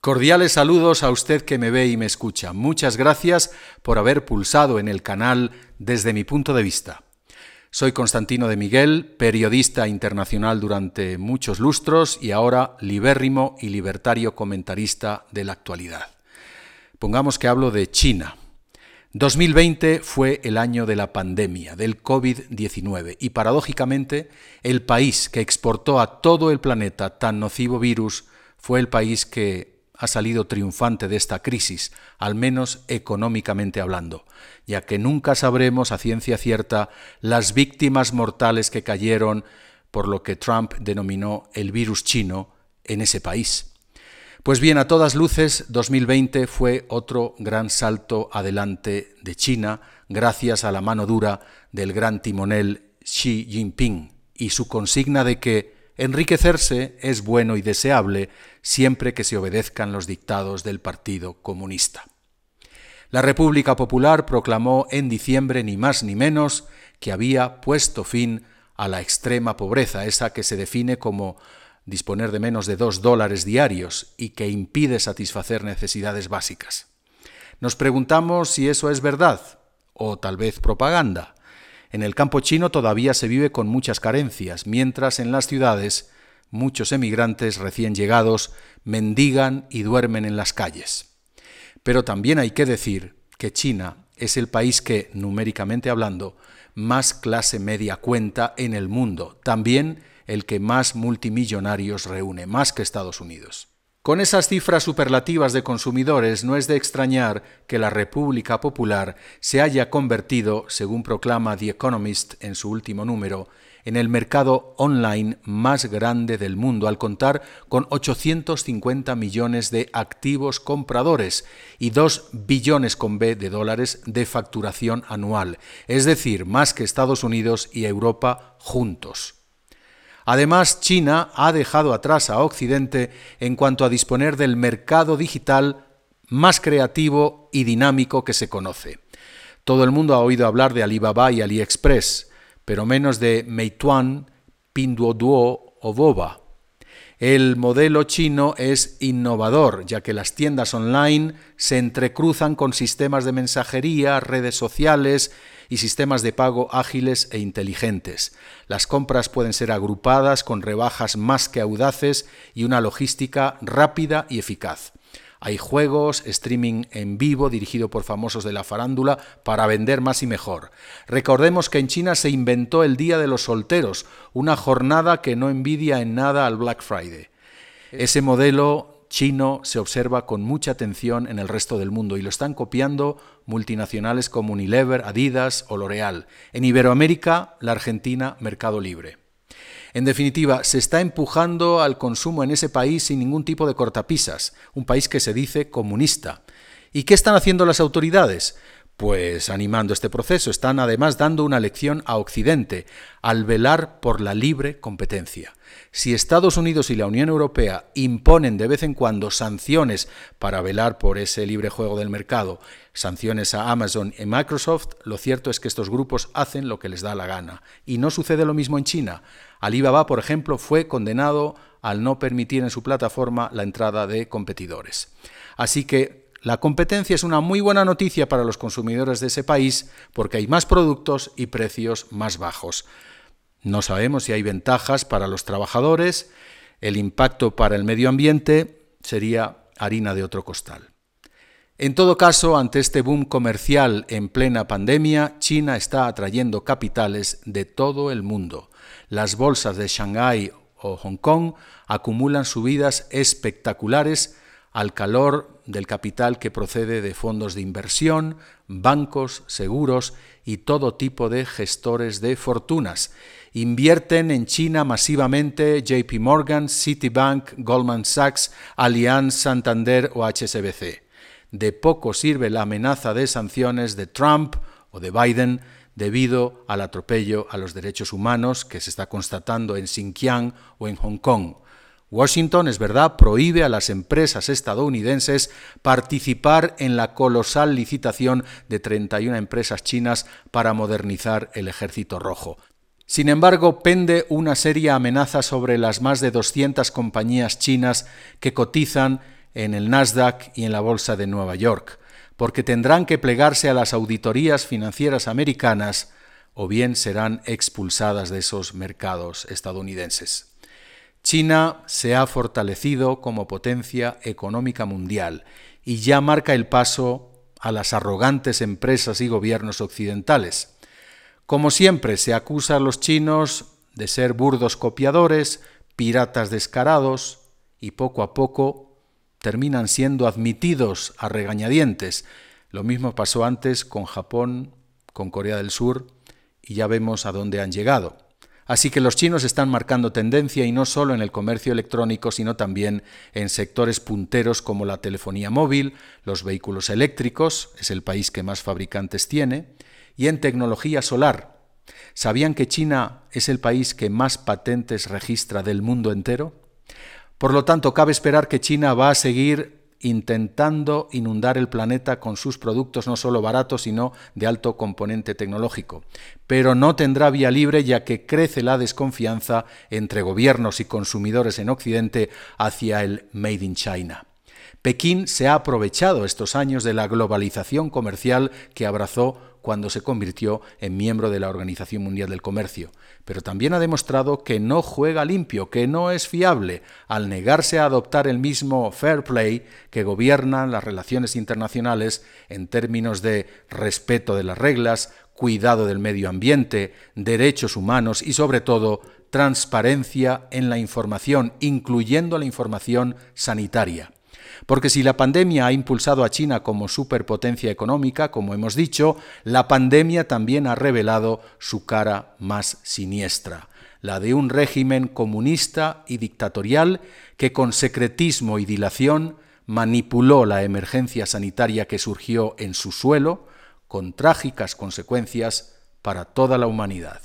Cordiales saludos a usted que me ve y me escucha. Muchas gracias por haber pulsado en el canal desde mi punto de vista. Soy Constantino de Miguel, periodista internacional durante muchos lustros y ahora libérrimo y libertario comentarista de la actualidad. Pongamos que hablo de China. 2020 fue el año de la pandemia, del COVID-19, y paradójicamente el país que exportó a todo el planeta tan nocivo virus fue el país que ha salido triunfante de esta crisis, al menos económicamente hablando, ya que nunca sabremos a ciencia cierta las víctimas mortales que cayeron por lo que Trump denominó el virus chino en ese país. Pues bien, a todas luces, 2020 fue otro gran salto adelante de China gracias a la mano dura del gran timonel Xi Jinping y su consigna de que Enriquecerse es bueno y deseable siempre que se obedezcan los dictados del Partido Comunista. La República Popular proclamó en diciembre ni más ni menos que había puesto fin a la extrema pobreza, esa que se define como disponer de menos de dos dólares diarios y que impide satisfacer necesidades básicas. Nos preguntamos si eso es verdad o tal vez propaganda. En el campo chino todavía se vive con muchas carencias, mientras en las ciudades muchos emigrantes recién llegados mendigan y duermen en las calles. Pero también hay que decir que China es el país que, numéricamente hablando, más clase media cuenta en el mundo, también el que más multimillonarios reúne, más que Estados Unidos. Con esas cifras superlativas de consumidores no es de extrañar que la República Popular se haya convertido, según proclama The Economist en su último número, en el mercado online más grande del mundo, al contar con 850 millones de activos compradores y 2 billones con B de dólares de facturación anual, es decir, más que Estados Unidos y Europa juntos. Además, China ha dejado atrás a Occidente en cuanto a disponer del mercado digital más creativo y dinámico que se conoce. Todo el mundo ha oído hablar de Alibaba y AliExpress, pero menos de Meituan, Pinduoduo o Boba. El modelo chino es innovador, ya que las tiendas online se entrecruzan con sistemas de mensajería, redes sociales y sistemas de pago ágiles e inteligentes. Las compras pueden ser agrupadas con rebajas más que audaces y una logística rápida y eficaz. Hay juegos, streaming en vivo dirigido por famosos de la farándula para vender más y mejor. Recordemos que en China se inventó el Día de los Solteros, una jornada que no envidia en nada al Black Friday. Ese modelo chino se observa con mucha atención en el resto del mundo y lo están copiando multinacionales como Unilever, Adidas o L'Oreal. En Iberoamérica, la Argentina, Mercado Libre. En definitiva, se está empujando al consumo en ese país sin ningún tipo de cortapisas, un país que se dice comunista. ¿Y qué están haciendo las autoridades? Pues animando este proceso, están además dando una lección a Occidente al velar por la libre competencia. Si Estados Unidos y la Unión Europea imponen de vez en cuando sanciones para velar por ese libre juego del mercado, sanciones a Amazon y Microsoft, lo cierto es que estos grupos hacen lo que les da la gana. Y no sucede lo mismo en China. Alibaba, por ejemplo, fue condenado al no permitir en su plataforma la entrada de competidores. Así que la competencia es una muy buena noticia para los consumidores de ese país porque hay más productos y precios más bajos. No sabemos si hay ventajas para los trabajadores, el impacto para el medio ambiente sería harina de otro costal. En todo caso, ante este boom comercial en plena pandemia, China está atrayendo capitales de todo el mundo. Las bolsas de Shanghái o Hong Kong acumulan subidas espectaculares al calor del capital que procede de fondos de inversión, bancos, seguros y todo tipo de gestores de fortunas. Invierten en China masivamente JP Morgan, Citibank, Goldman Sachs, Allianz, Santander o HSBC. De poco sirve la amenaza de sanciones de Trump o de Biden debido al atropello a los derechos humanos que se está constatando en Xinjiang o en Hong Kong. Washington, es verdad, prohíbe a las empresas estadounidenses participar en la colosal licitación de 31 empresas chinas para modernizar el ejército rojo. Sin embargo, pende una seria amenaza sobre las más de 200 compañías chinas que cotizan en el Nasdaq y en la Bolsa de Nueva York, porque tendrán que plegarse a las auditorías financieras americanas o bien serán expulsadas de esos mercados estadounidenses. China se ha fortalecido como potencia económica mundial y ya marca el paso a las arrogantes empresas y gobiernos occidentales. Como siempre, se acusa a los chinos de ser burdos copiadores, piratas descarados, y poco a poco terminan siendo admitidos a regañadientes. Lo mismo pasó antes con Japón, con Corea del Sur, y ya vemos a dónde han llegado. Así que los chinos están marcando tendencia y no solo en el comercio electrónico, sino también en sectores punteros como la telefonía móvil, los vehículos eléctricos, es el país que más fabricantes tiene, y en tecnología solar. ¿Sabían que China es el país que más patentes registra del mundo entero? Por lo tanto, cabe esperar que China va a seguir intentando inundar el planeta con sus productos no solo baratos, sino de alto componente tecnológico. Pero no tendrá vía libre ya que crece la desconfianza entre gobiernos y consumidores en Occidente hacia el Made in China. Pekín se ha aprovechado estos años de la globalización comercial que abrazó cuando se convirtió en miembro de la Organización Mundial del Comercio, pero también ha demostrado que no juega limpio, que no es fiable, al negarse a adoptar el mismo fair play que gobierna las relaciones internacionales en términos de respeto de las reglas, cuidado del medio ambiente, derechos humanos y sobre todo transparencia en la información, incluyendo la información sanitaria. Porque si la pandemia ha impulsado a China como superpotencia económica, como hemos dicho, la pandemia también ha revelado su cara más siniestra, la de un régimen comunista y dictatorial que con secretismo y dilación manipuló la emergencia sanitaria que surgió en su suelo, con trágicas consecuencias para toda la humanidad.